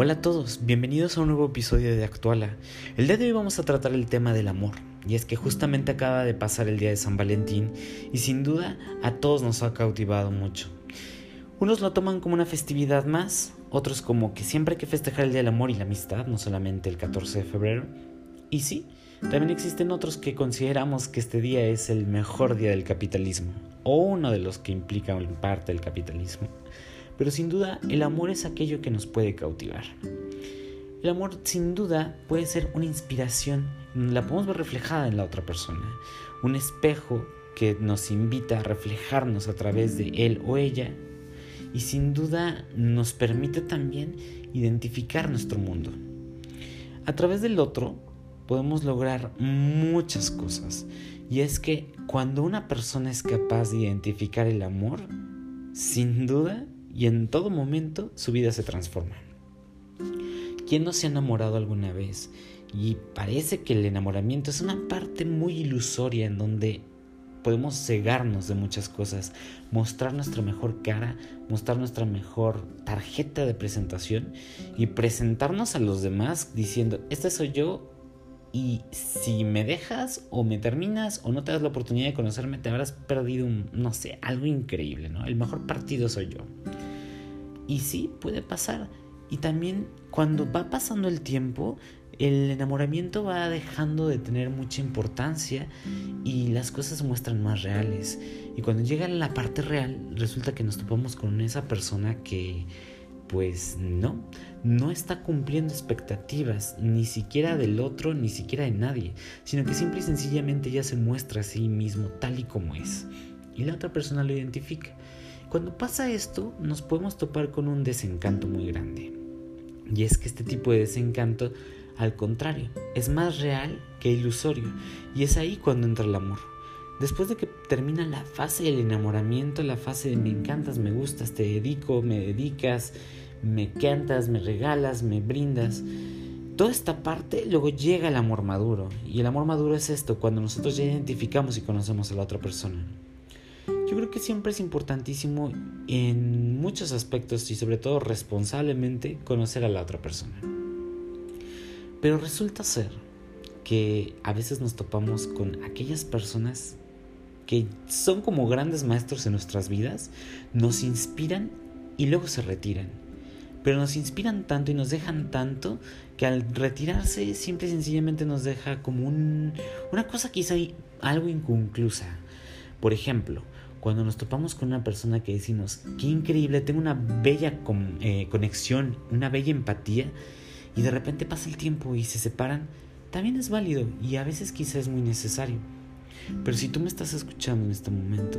Hola a todos, bienvenidos a un nuevo episodio de Actuala. El día de hoy vamos a tratar el tema del amor, y es que justamente acaba de pasar el día de San Valentín y sin duda a todos nos ha cautivado mucho. Unos lo toman como una festividad más, otros como que siempre hay que festejar el Día del Amor y la Amistad, no solamente el 14 de febrero. Y sí, también existen otros que consideramos que este día es el mejor día del capitalismo, o uno de los que implican parte del capitalismo. Pero sin duda el amor es aquello que nos puede cautivar. El amor sin duda puede ser una inspiración, la podemos ver reflejada en la otra persona, un espejo que nos invita a reflejarnos a través de él o ella y sin duda nos permite también identificar nuestro mundo. A través del otro podemos lograr muchas cosas y es que cuando una persona es capaz de identificar el amor, sin duda y en todo momento su vida se transforma. ¿Quién no se ha enamorado alguna vez? Y parece que el enamoramiento es una parte muy ilusoria en donde podemos cegarnos de muchas cosas, mostrar nuestra mejor cara, mostrar nuestra mejor tarjeta de presentación y presentarnos a los demás diciendo, este soy yo y si me dejas o me terminas o no te das la oportunidad de conocerme, te habrás perdido un, no sé, algo increíble, ¿no? El mejor partido soy yo. Y sí, puede pasar. Y también cuando va pasando el tiempo, el enamoramiento va dejando de tener mucha importancia y las cosas se muestran más reales. Y cuando llega la parte real, resulta que nos topamos con esa persona que, pues no, no está cumpliendo expectativas, ni siquiera del otro, ni siquiera de nadie, sino que simple y sencillamente ya se muestra a sí mismo tal y como es. Y la otra persona lo identifica. Cuando pasa esto, nos podemos topar con un desencanto muy grande. Y es que este tipo de desencanto, al contrario, es más real que ilusorio. Y es ahí cuando entra el amor. Después de que termina la fase del enamoramiento, la fase de me encantas, me gustas, te dedico, me dedicas, me cantas, me regalas, me brindas. Toda esta parte luego llega el amor maduro. Y el amor maduro es esto, cuando nosotros ya identificamos y conocemos a la otra persona. Yo creo que siempre es importantísimo en muchos aspectos y sobre todo responsablemente conocer a la otra persona. Pero resulta ser que a veces nos topamos con aquellas personas que son como grandes maestros en nuestras vidas, nos inspiran y luego se retiran. Pero nos inspiran tanto y nos dejan tanto que al retirarse simple y sencillamente nos deja como un, una cosa quizá algo inconclusa. Por ejemplo, cuando nos topamos con una persona que decimos, qué increíble, tengo una bella eh, conexión, una bella empatía, y de repente pasa el tiempo y se separan, también es válido y a veces quizás es muy necesario. Pero si tú me estás escuchando en este momento,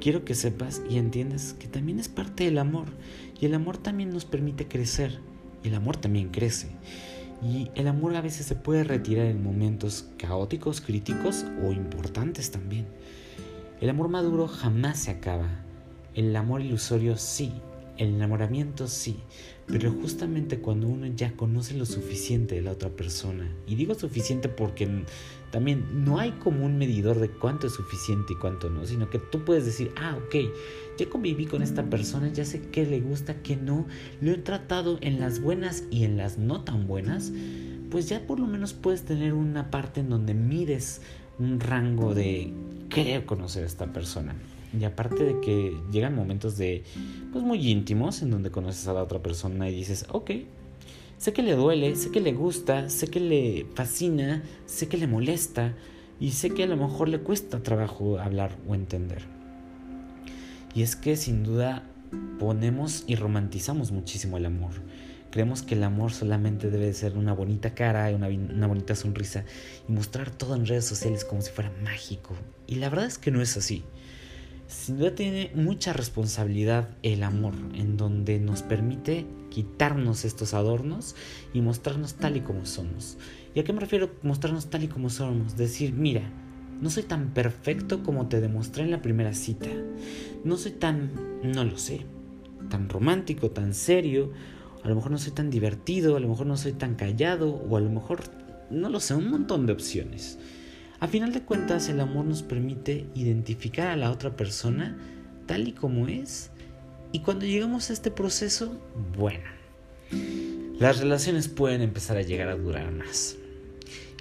quiero que sepas y entiendas que también es parte del amor, y el amor también nos permite crecer, y el amor también crece. Y el amor a veces se puede retirar en momentos caóticos, críticos o importantes también. El amor maduro jamás se acaba. El amor ilusorio sí. El enamoramiento sí. Pero justamente cuando uno ya conoce lo suficiente de la otra persona, y digo suficiente porque también no hay como un medidor de cuánto es suficiente y cuánto no, sino que tú puedes decir, ah, ok, ya conviví con esta persona, ya sé qué le gusta, qué no, lo he tratado en las buenas y en las no tan buenas, pues ya por lo menos puedes tener una parte en donde mides un rango de querer conocer a esta persona. Y aparte de que llegan momentos de, pues muy íntimos, en donde conoces a la otra persona y dices, ok, sé que le duele, sé que le gusta, sé que le fascina, sé que le molesta y sé que a lo mejor le cuesta trabajo hablar o entender. Y es que sin duda ponemos y romantizamos muchísimo el amor. Creemos que el amor solamente debe ser una bonita cara, una, una bonita sonrisa y mostrar todo en redes sociales como si fuera mágico. Y la verdad es que no es así. Sin duda tiene mucha responsabilidad el amor, en donde nos permite quitarnos estos adornos y mostrarnos tal y como somos. ¿Y a qué me refiero mostrarnos tal y como somos? Decir, mira, no soy tan perfecto como te demostré en la primera cita. No soy tan, no lo sé, tan romántico, tan serio a lo mejor no soy tan divertido, a lo mejor no soy tan callado o a lo mejor no lo sé, un montón de opciones. A final de cuentas el amor nos permite identificar a la otra persona tal y como es y cuando llegamos a este proceso, bueno, las relaciones pueden empezar a llegar a durar más.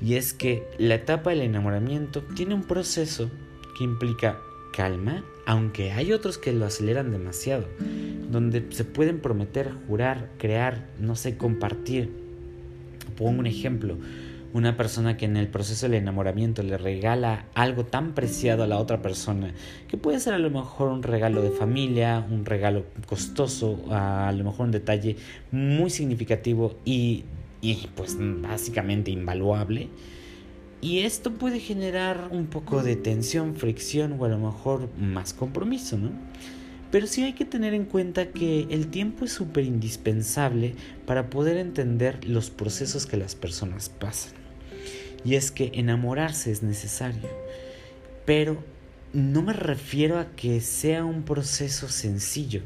Y es que la etapa del enamoramiento tiene un proceso que implica calma, aunque hay otros que lo aceleran demasiado, donde se pueden prometer, jurar, crear, no sé, compartir. Pongo un ejemplo, una persona que en el proceso del enamoramiento le regala algo tan preciado a la otra persona, que puede ser a lo mejor un regalo de familia, un regalo costoso, a lo mejor un detalle muy significativo y, y pues básicamente invaluable, y esto puede generar un poco de tensión, fricción o a lo mejor más compromiso, ¿no? Pero sí hay que tener en cuenta que el tiempo es súper indispensable para poder entender los procesos que las personas pasan. Y es que enamorarse es necesario, pero no me refiero a que sea un proceso sencillo,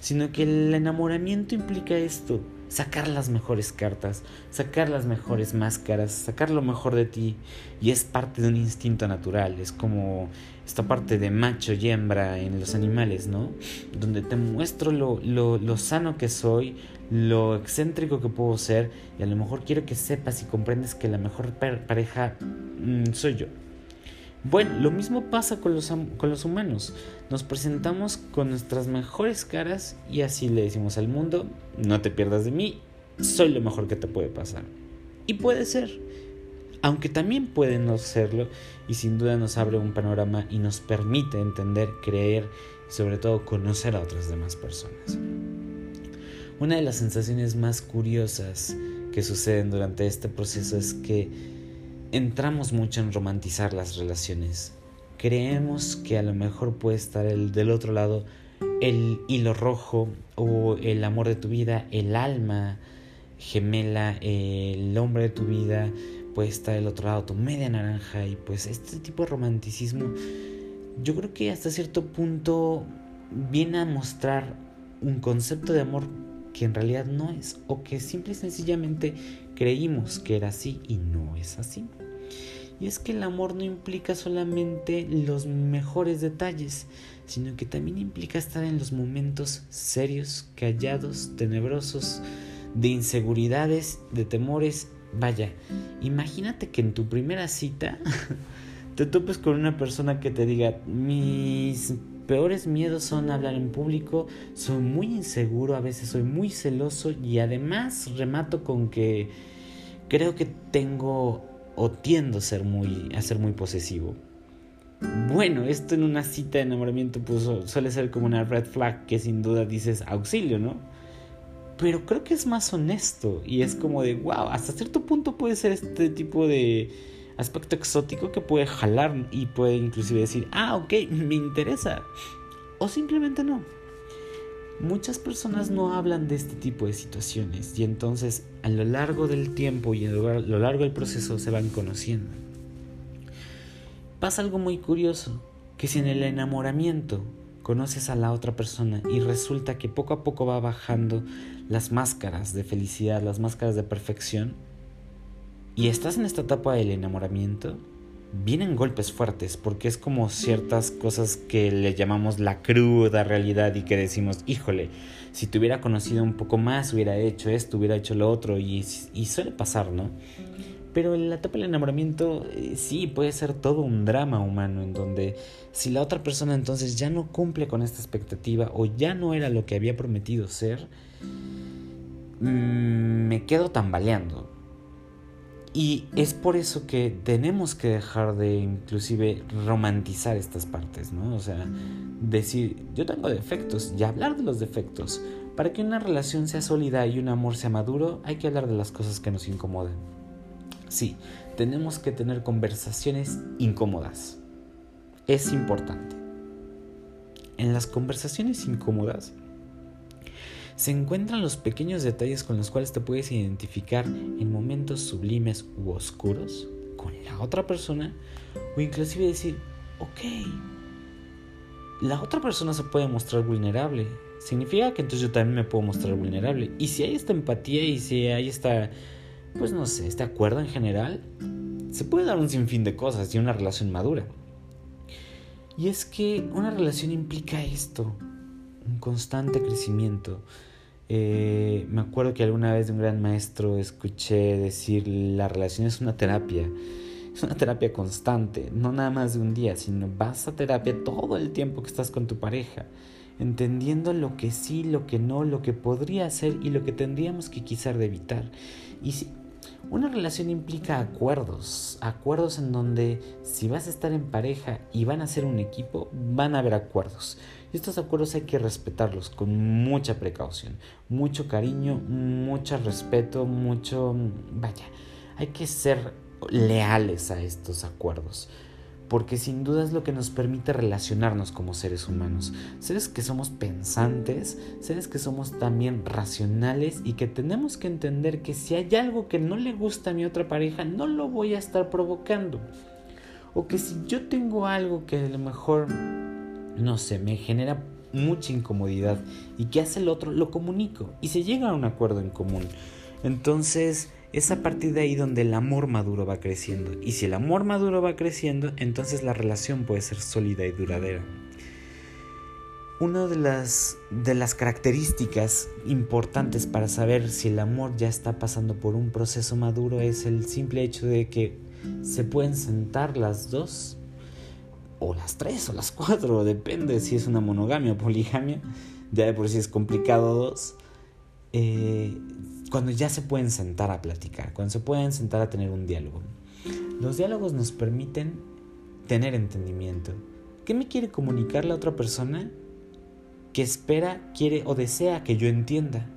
sino que el enamoramiento implica esto, sacar las mejores cartas, sacar las mejores máscaras, sacar lo mejor de ti. Y es parte de un instinto natural, es como esta parte de macho y hembra en los animales, ¿no? Donde te muestro lo, lo, sano que soy, lo excéntrico que puedo ser, y a lo mejor quiero que sepas y comprendes que la mejor pareja mm, soy yo. Bueno, lo mismo pasa con los, con los humanos. Nos presentamos con nuestras mejores caras y así le decimos al mundo, no te pierdas de mí, soy lo mejor que te puede pasar. Y puede ser, aunque también puede no serlo y sin duda nos abre un panorama y nos permite entender, creer y sobre todo conocer a otras demás personas. Una de las sensaciones más curiosas que suceden durante este proceso es que entramos mucho en romantizar las relaciones. Creemos que a lo mejor puede estar el del otro lado el hilo rojo o el amor de tu vida, el alma gemela, el hombre de tu vida, puede estar del otro lado tu media naranja y pues este tipo de romanticismo yo creo que hasta cierto punto viene a mostrar un concepto de amor que en realidad no es o que simple y sencillamente creímos que era así y no es así. Y es que el amor no implica solamente los mejores detalles, sino que también implica estar en los momentos serios, callados, tenebrosos, de inseguridades, de temores. Vaya, imagínate que en tu primera cita te topes con una persona que te diga, mis peores miedos son hablar en público, soy muy inseguro, a veces soy muy celoso y además remato con que creo que tengo o tiendo a ser muy, a ser muy posesivo. Bueno, esto en una cita de enamoramiento pues, suele ser como una red flag que sin duda dices auxilio, ¿no? Pero creo que es más honesto y es como de, wow, hasta cierto punto puede ser este tipo de aspecto exótico que puede jalar y puede inclusive decir, ah, ok, me interesa. O simplemente no. Muchas personas no hablan de este tipo de situaciones y entonces a lo largo del tiempo y a lo largo del proceso se van conociendo. Pasa algo muy curioso, que si en el enamoramiento conoces a la otra persona y resulta que poco a poco va bajando las máscaras de felicidad, las máscaras de perfección, y estás en esta etapa del enamoramiento, vienen golpes fuertes porque es como ciertas cosas que le llamamos la cruda realidad y que decimos, híjole, si te hubiera conocido un poco más, hubiera hecho esto, hubiera hecho lo otro y, suele pasar, ¿no? Pero la etapa del enamoramiento eh, sí puede ser todo un drama humano en donde si la otra persona entonces ya no cumple con esta expectativa o ya no era lo que había prometido ser, mm, me quedo tambaleando y es por eso que tenemos que dejar de inclusive romantizar estas partes, ¿no? O sea, decir, yo tengo defectos y hablar de los defectos. Para que una relación sea sólida y un amor sea maduro, hay que hablar de las cosas que nos incomodan. Sí, tenemos que tener conversaciones incómodas. Es importante. En las conversaciones incómodas se encuentran los pequeños detalles con los cuales te puedes identificar en momentos sublimes u oscuros con la otra persona o inclusive decir, ok, la otra persona se puede mostrar vulnerable. Significa que entonces yo también me puedo mostrar vulnerable. Y si hay esta empatía y si hay esta, pues no sé, este acuerdo en general, se puede dar un sinfín de cosas y una relación madura. Y es que una relación implica esto, un constante crecimiento Eh, me acuerdo que alguna vez de un gran maestro escuché decir la relación es una terapia. Es una terapia constante, no nada más de un día, sino vas a terapia todo el tiempo que estás con tu pareja, entendiendo lo que sí, lo que no, lo que podría ser y lo que tendríamos que quizás evitar. Y sí, una relación implica acuerdos, acuerdos en donde si vas a estar en pareja y van a ser un equipo, van a haber acuerdos. Y estos acuerdos hay que respetarlos con mucha precaución, mucho cariño, mucho respeto, mucho... Vaya, hay que ser leales a estos acuerdos porque sin duda es lo que nos permite relacionarnos como seres humanos. Seres que somos pensantes, seres que somos también racionales y que tenemos que entender que si hay algo que no le gusta a mi otra pareja, no lo voy a estar provocando. O que si yo tengo algo que a lo mejor, no sé, me genera mucha incomodidad y que hace el otro, lo comunico y se llega a un acuerdo en común. Entonces, es a partir de ahí donde el amor maduro va creciendo. Y si el amor maduro va creciendo, entonces la relación puede ser sólida y duradera. Una de las, de las características importantes para saber si el amor ya está pasando por un proceso maduro es el simple hecho de que se pueden sentar las dos, o las tres, o las cuatro, depende si es una monogamia o poligamia, ya de por sí es complicado dos. Eh, cuando ya se pueden sentar a platicar, cuando se pueden sentar a tener un diálogo. Los diálogos nos permiten tener entendimiento. ¿Qué me quiere comunicar la otra persona que espera, quiere o desea que yo entienda?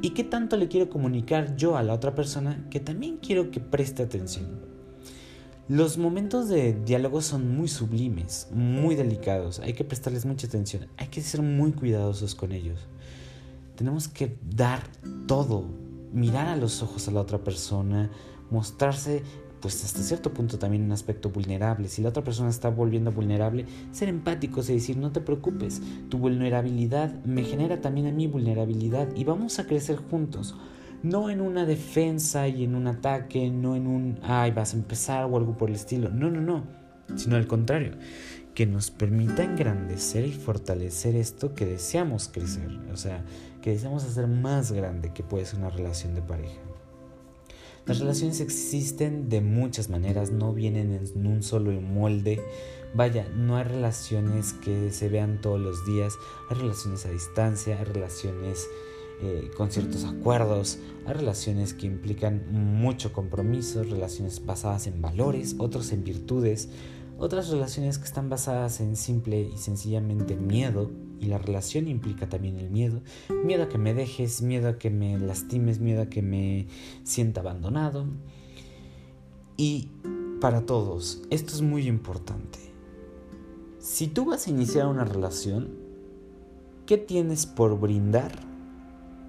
¿Y qué tanto le quiero comunicar yo a la otra persona que también quiero que preste atención? Los momentos de diálogo son muy sublimes, muy delicados, hay que prestarles mucha atención, hay que ser muy cuidadosos con ellos. Tenemos que dar todo, mirar a los ojos a la otra persona, mostrarse pues hasta cierto punto también un aspecto vulnerable. Si la otra persona está volviendo vulnerable, ser empáticos y decir, no te preocupes, tu vulnerabilidad me genera también a mí vulnerabilidad y vamos a crecer juntos. No en una defensa y en un ataque, no en un, ay, vas a empezar o algo por el estilo. No, no, no, sino al contrario que nos permita engrandecer y fortalecer esto que deseamos crecer, o sea, que deseamos hacer más grande que puede ser una relación de pareja. Las relaciones existen de muchas maneras, no vienen en un solo molde. Vaya, no hay relaciones que se vean todos los días, hay relaciones a distancia, hay relaciones eh, con ciertos acuerdos, relaciones que implican mucho compromiso, relaciones basadas en valores, otros en virtudes, otras relaciones que están basadas en simple y sencillamente miedo, y la relación implica también el miedo, miedo a que me dejes, miedo a que me lastimes, miedo a que me sienta abandonado. Y para todos, esto es muy importante. Si tú vas a iniciar una relación, ¿qué tienes por brindar?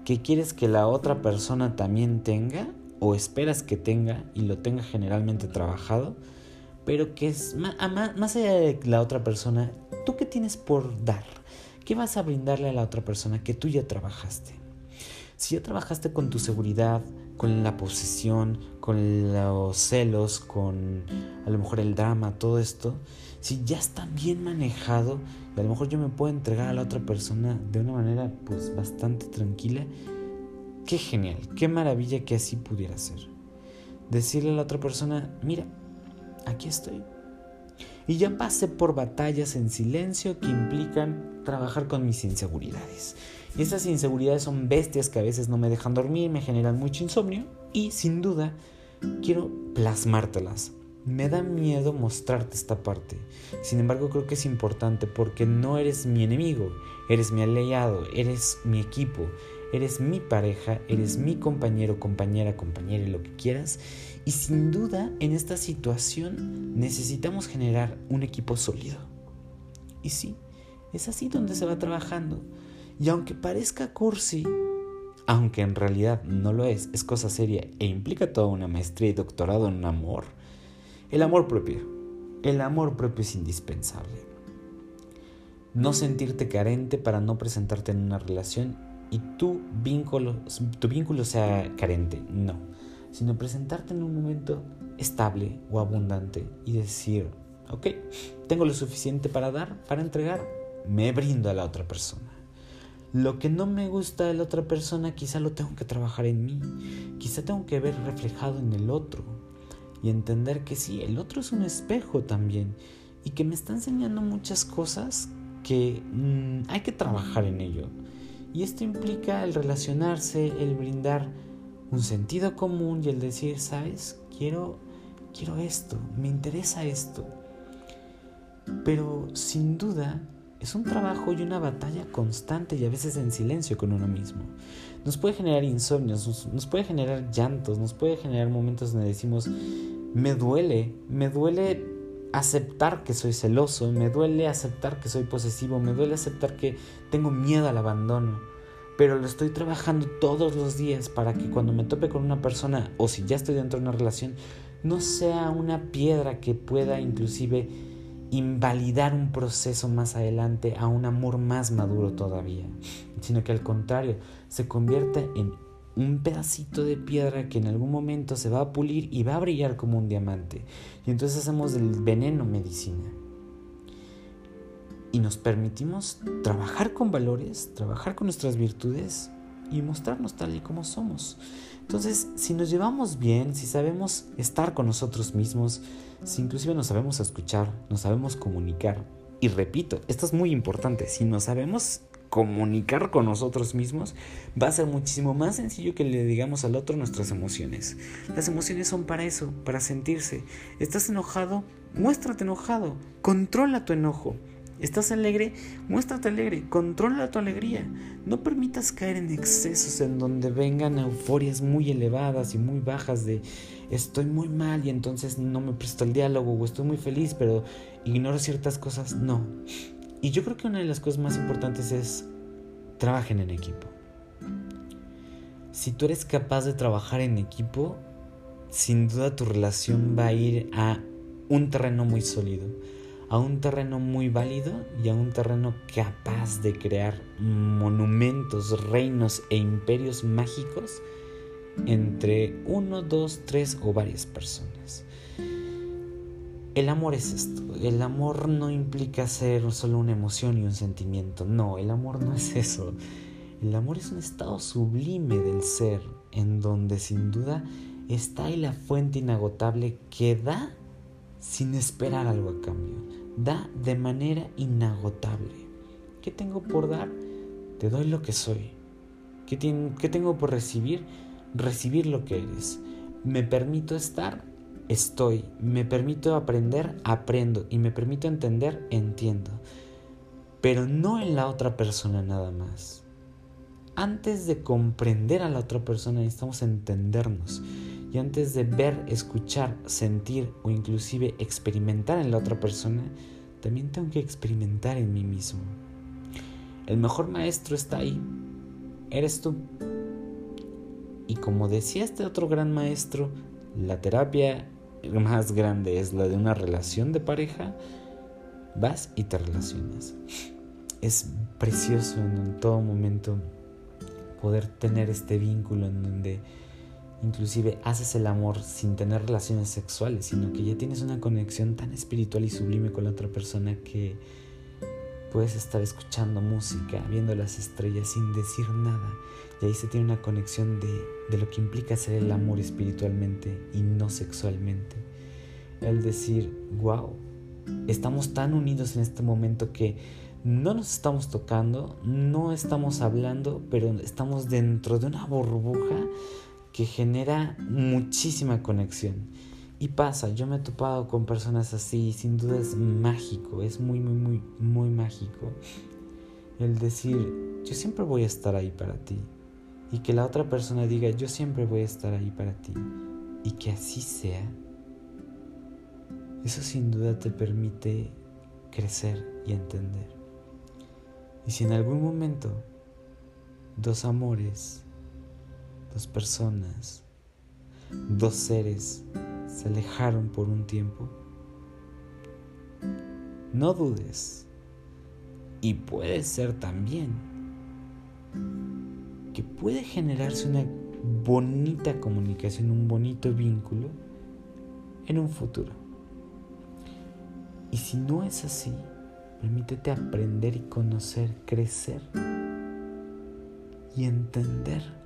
¿Qué quieres que la otra persona también tenga? ¿O esperas que tenga y lo tenga generalmente trabajado? pero que es más, más allá de la otra persona, ¿tú qué tienes por dar? ¿Qué vas a brindarle a la otra persona que tú ya trabajaste? Si ya trabajaste con tu seguridad, con la posesión, con los celos, con a lo mejor el drama, todo esto, si ya está bien manejado, y a lo mejor yo me puedo entregar a la otra persona de una manera pues bastante tranquila, qué genial, qué maravilla que así pudiera ser. Decirle a la otra persona, mira, aquí estoy. Y ya pasé por batallas en silencio que implican trabajar con mis inseguridades. Y esas inseguridades son bestias que a veces no me dejan dormir, me generan mucho insomnio y sin duda quiero plasmártelas. Me da miedo mostrarte esta parte. Sin embargo, creo que es importante porque no eres mi enemigo, eres mi aliado, eres mi equipo, eres mi pareja, eres mi compañero, compañera, compañera y lo que quieras. Y sin duda en esta situación necesitamos generar un equipo sólido. Y sí, es así donde se va trabajando. Y aunque parezca cursi, aunque en realidad no lo es, es cosa seria e implica toda una maestría y doctorado en amor, el amor propio. El amor propio es indispensable. No sentirte carente para no presentarte en una relación y tu vínculo, tu vínculo sea carente. No sino presentarte en un momento estable o abundante y decir, ok, tengo lo suficiente para dar, para entregar, me brindo a la otra persona. Lo que no me gusta de la otra persona quizá lo tengo que trabajar en mí, quizá tengo que ver reflejado en el otro y entender que sí, el otro es un espejo también y que me está enseñando muchas cosas que mm, hay que trabajar en ello. Y esto implica el relacionarse, el brindar un sentido común y el decir, sabes, quiero, quiero esto, me interesa esto. Pero sin duda es un trabajo y una batalla constante y a veces en silencio con uno mismo. Nos puede generar insomnios, nos, puede generar llantos, nos puede generar momentos donde decimos, me duele, me duele aceptar que soy celoso, me duele aceptar que soy posesivo, me duele aceptar que tengo miedo al abandono pero lo estoy trabajando todos los días para que cuando me tope con una persona o si ya estoy dentro de una relación, no sea una piedra que pueda inclusive invalidar un proceso más adelante a un amor más maduro todavía, sino que al contrario, se convierta en un pedacito de piedra que en algún momento se va a pulir y va a brillar como un diamante. Y entonces hacemos del veneno medicina y nos permitimos trabajar con valores, trabajar con nuestras virtudes y mostrarnos tal y como somos. Entonces, si nos llevamos bien, si sabemos estar con nosotros mismos, si inclusive nos sabemos escuchar, nos sabemos comunicar, y repito, esto es muy importante, si nos sabemos comunicar con nosotros mismos, va a ser muchísimo más sencillo que le digamos al otro nuestras emociones. Las emociones son para eso, para sentirse. ¿Estás enojado? Muéstrate enojado. Controla tu enojo. ¿Estás alegre? Muéstrate alegre, controla tu alegría. No permitas caer en excesos en donde vengan euforias muy elevadas y muy bajas de estoy muy mal y entonces no me presto el diálogo o estoy muy feliz pero ignoro ciertas cosas. No. Y yo creo que una de las cosas más importantes es trabajen en equipo. Si tú eres capaz de trabajar en equipo, sin duda tu relación va a ir a un terreno muy sólido a un terreno muy válido y a un terreno capaz de crear monumentos, reinos e imperios mágicos entre uno, dos, tres o varias personas. El amor es esto. El amor no implica ser solo una emoción y un sentimiento. No, el amor no es eso. El amor es un estado sublime del ser, en donde sin duda está ahí la fuente inagotable que da sin esperar algo a cambio da de manera inagotable. ¿Qué tengo por dar? Te doy lo que soy. ¿Qué, tengo por recibir? Recibir lo que eres. ¿Me permito estar? Estoy. ¿Me permito aprender? Aprendo. ¿Y me permito entender? Entiendo. Pero no en la otra persona nada más. Antes de comprender a la otra persona necesitamos entendernos. Y antes de ver, escuchar, sentir o inclusive experimentar en la otra persona, también tengo que experimentar en mí mismo. El mejor maestro está ahí. Eres tú. Y como decía este otro gran maestro, la terapia más grande es la de una relación de pareja. Vas y te relacionas. Es precioso en todo momento poder tener este vínculo en donde Inclusive haces el amor sin tener relaciones sexuales, sino que ya tienes una conexión tan espiritual y sublime con la otra persona que puedes estar escuchando música, viendo las estrellas sin decir nada. Y ahí se tiene una conexión de, de lo que implica ser el amor espiritualmente y no sexualmente. El decir, wow, estamos tan unidos en este momento que no nos estamos tocando, no estamos hablando, pero estamos dentro de una burbuja que genera muchísima conexión. Y pasa, yo me he topado con personas así sin duda es mágico, es muy, muy, muy, muy mágico. El decir, yo siempre voy a estar ahí para ti. Y que la otra persona diga, yo siempre voy a estar ahí para ti. Y que así sea. Eso sin duda te permite crecer y entender. Y si en algún momento dos amores dos personas, dos seres se alejaron por un tiempo, no dudes. Y puede ser también que puede generarse una bonita comunicación, un bonito vínculo en un futuro. Y si no es así, permítete aprender y conocer, crecer y entender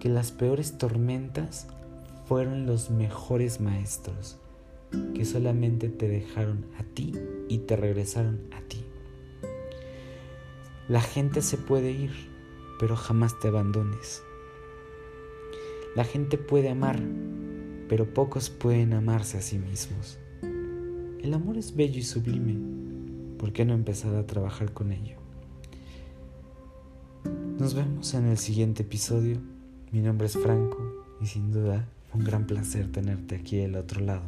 que las peores tormentas fueron los mejores maestros que solamente te dejaron a ti y te regresaron a ti. La gente se puede ir, pero jamás te abandones. La gente puede amar, pero pocos pueden amarse a sí mismos. El amor es bello y sublime. ¿Por qué no empezar a trabajar con ello? Nos vemos en el siguiente episodio. Mi nombre es Franco y sin duda un gran placer tenerte aquí del otro lado.